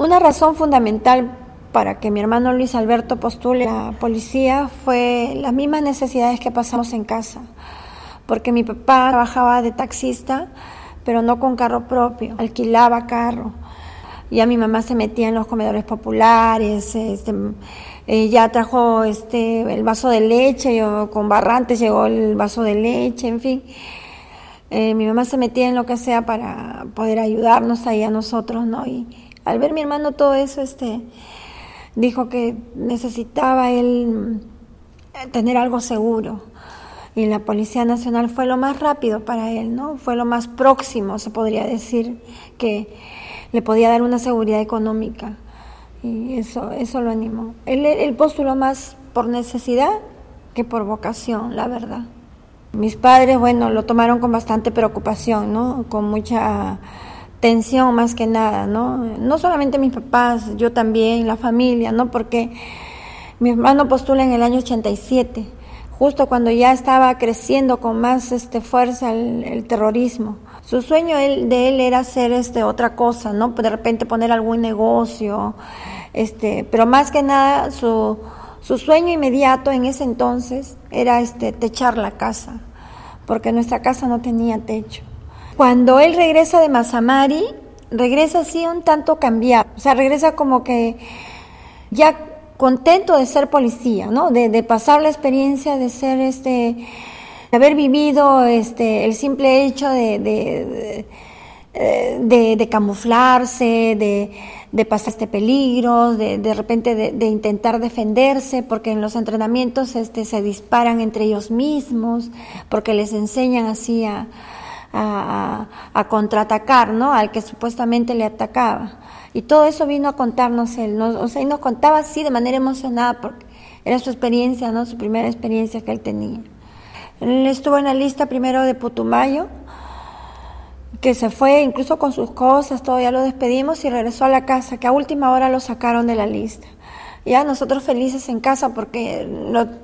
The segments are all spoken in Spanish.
Una razón fundamental para que mi hermano Luis Alberto postule a la policía fue las mismas necesidades que pasamos en casa, porque mi papá trabajaba de taxista, pero no con carro propio, alquilaba carro. Ya mi mamá se metía en los comedores populares, este, eh, ya trajo este, el vaso de leche, yo, con barrantes llegó el vaso de leche, en fin. Eh, mi mamá se metía en lo que sea para poder ayudarnos ahí a nosotros, ¿no? Al ver mi hermano todo eso, este, dijo que necesitaba él eh, tener algo seguro. Y la Policía Nacional fue lo más rápido para él, ¿no? Fue lo más próximo, se podría decir, que le podía dar una seguridad económica. Y eso, eso lo animó. Él, él postuló más por necesidad que por vocación, la verdad. Mis padres, bueno, lo tomaron con bastante preocupación, ¿no? Con mucha tensión más que nada, ¿no? No solamente mis papás, yo también, la familia, ¿no? Porque mi hermano postula en el año 87, justo cuando ya estaba creciendo con más este, fuerza el, terrorismo. Su sueño de él era hacer este, otra cosa, ¿no? De repente poner algún negocio, este, pero más que nada su su sueño inmediato en ese entonces era este, techar la casa, porque nuestra casa no tenía techo. Cuando él regresa de Mazamari, regresa así un tanto cambiado, o sea, regresa como que ya contento de ser policía, ¿no? De, pasar la experiencia de ser este, de haber vivido este, el simple hecho de de, de camuflarse, de, de, pasar este peligro, de, de repente de, intentar defenderse, porque en los entrenamientos este, se disparan entre ellos mismos, porque les enseñan así a, a, contraatacar, ¿no? Al que supuestamente le atacaba. Y todo eso vino a contarnos él, o sea, y nos contaba así de manera emocionada, porque era su experiencia, ¿no? Su primera experiencia que él tenía. Él estuvo en la lista primero de Putumayo, que se fue incluso con sus cosas, todo ya lo despedimos y regresó a la casa, que a última hora lo sacaron de la lista. Ya nosotros felices en casa porque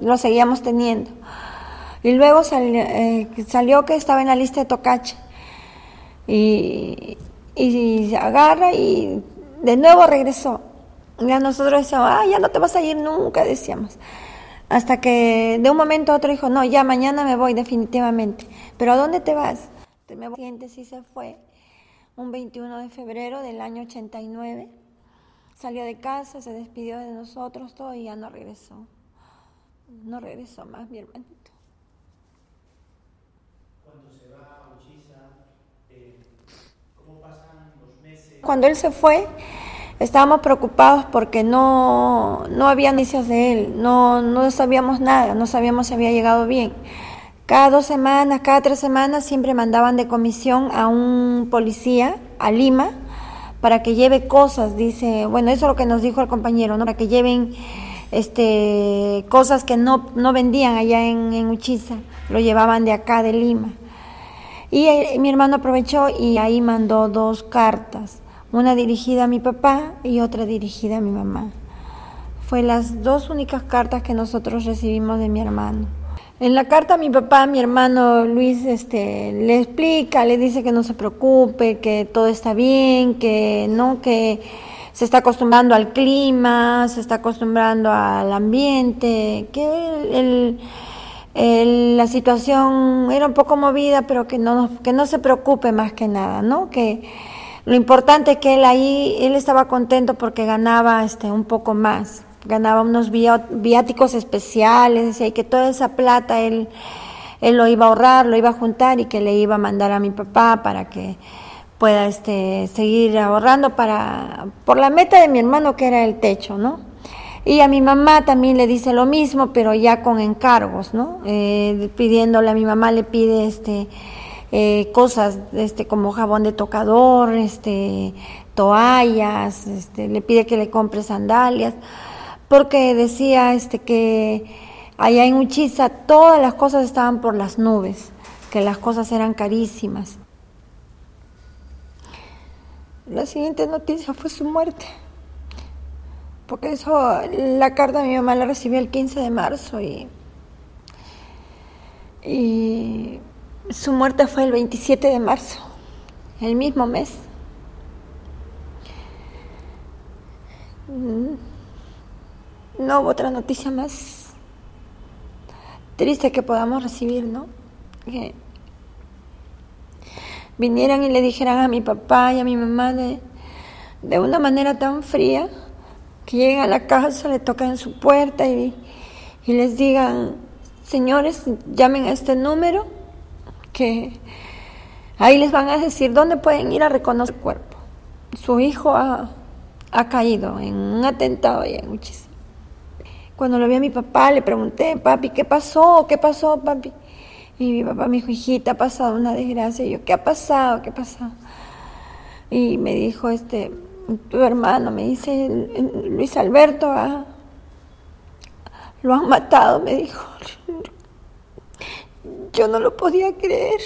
lo, seguíamos teniendo. Y luego eh, salió que estaba en la lista de Tocache. Y, agarra y de nuevo regresó. Ya nosotros decíamos, ah, ya no te vas a ir nunca, decíamos. Hasta que de un momento a otro dijo, no, ya mañana me voy definitivamente. Pero ¿a dónde te vas? Me siente sí se fue un 21 de febrero del año 89. Salió de casa, se despidió de nosotros, todo y ya no regresó. No regresó más mi hermanito. Cuando se va a Uchiza, eh, ¿cómo pasan los meses? Cuando él se fue, estábamos preocupados porque no, no había noticias de él, no, no sabíamos nada, no sabíamos si había llegado bien. Cada dos semanas, cada tres semanas siempre mandaban de comisión a un policía a Lima para que lleve cosas, dice, bueno, eso es lo que nos dijo el compañero. Para que lleven este cosas que no, no vendían allá en, en Uchiza, lo llevaban de acá de Lima. Y eh, mi hermano aprovechó y ahí mandó dos cartas, una dirigida a mi papá y otra dirigida a mi mamá. Fue las dos únicas cartas que nosotros recibimos de mi hermano. En la carta mi papá, mi hermano Luis, este, le explica, le dice que no se preocupe, que todo está bien, que no, que se está acostumbrando al clima, se está acostumbrando al ambiente, que la situación era un poco movida, pero que no, que no se preocupe más que nada, ¿no? Que lo importante es que él ahí, él estaba contento porque ganaba este, un poco más ganaba unos viáticos especiales, y que toda esa plata él, él lo iba a ahorrar, lo iba a juntar y que le iba a mandar a mi papá para que pueda este, seguir ahorrando para, por la meta de mi hermano que era el techo, ¿no? Y a mi mamá también le dice lo mismo, pero ya con encargos, ¿no? Eh, pidiéndole a mi mamá le pide este eh, cosas este como jabón de tocador, este toallas, este, le pide que le compre sandalias porque decía este que allá en Uchiza todas las cosas estaban por las nubes, que las cosas eran carísimas. La siguiente noticia fue su muerte. Porque eso, la carta de mi mamá la recibió el 15 de marzo y, y su muerte fue el 27 de marzo, el mismo mes. mm, no hubo otra noticia más triste que podamos recibir, ¿no? Que vinieran y le dijeran a mi papá y a mi mamá de, de una manera tan fría, que lleguen a la casa, le toquen su puerta y les digan, señores, llamen a este número, que ahí les van a decir dónde pueden ir a reconocer el cuerpo. Su hijo ha, ha caído en un atentado y en muchísimo. Cuando lo vi a mi papá, le pregunté, papi, ¿qué pasó? ¿Qué pasó, papi? Y mi papá me dijo, hijita, ha pasado una desgracia. Y yo, ¿qué ha pasado? ¿Qué ha pasado? Y me dijo, este, tu hermano, me dice, Luis Alberto, ah, lo han matado, me dijo. Yo no lo podía creer.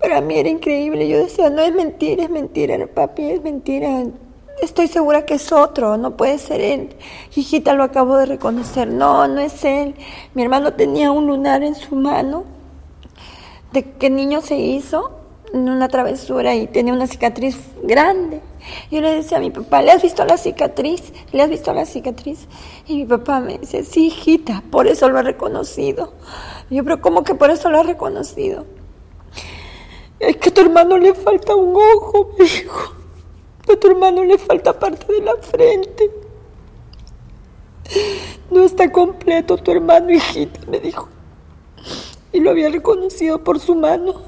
Para mí era increíble. Yo decía, no es mentira, es mentira, papi, es mentira. Estoy segura que es otro, no puede ser él. Hijita, lo acabo de reconocer. No, no es él. Mi hermano tenía un lunar en su mano. ¿De qué niño se hizo? En una travesura y tenía una cicatriz grande. Yo le decía a mi papá, ¿le has visto la cicatriz? ¿Le has visto la cicatriz? Y mi papá me dice, sí, hijita, por eso lo ha reconocido. yo, pero ¿cómo que por eso lo ha reconocido? Es que a tu hermano le falta un ojo, me dijo. A tu hermano le falta parte de la frente. No está completo tu hermano, hijita, me dijo. Y lo había reconocido por su mano.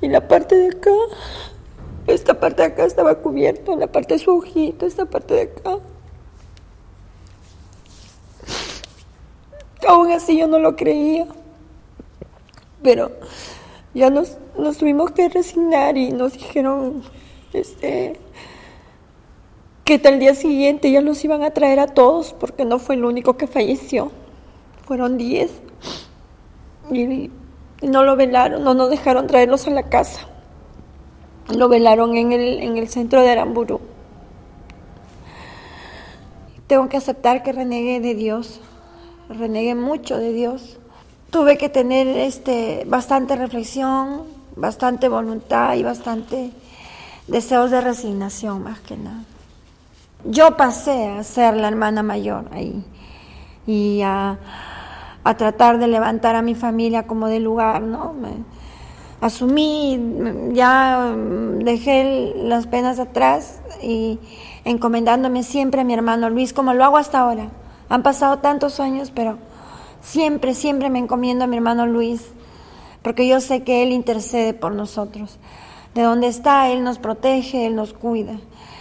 Y la parte de acá, esta parte de acá estaba cubierta, la parte de su ojito, esta parte de acá. Aún así yo no lo creía. Pero ya nos, nos tuvimos que resignar y nos dijeron este, que tal día siguiente ya los iban a traer a todos porque no fue el único que falleció. Fueron diez. Y, no lo velaron, no nos dejaron traerlos a la casa. Lo velaron en el, en el centro de Aramburu. Tengo que aceptar que renegué de Dios, renegué mucho de Dios tuve que tener este, bastante reflexión, bastante voluntad y bastante deseos de resignación más que nada. Yo pasé a ser la hermana mayor ahí y a, tratar de levantar a mi familia como de lugar, ¿no? Asumí, ya dejé las penas atrás y encomendándome siempre a mi hermano Luis, como lo hago hasta ahora. Han pasado tantos años, pero Siempre, siempre me encomiendo a mi hermano Luis, porque yo sé que Él intercede por nosotros. De donde está, Él nos protege, Él nos cuida.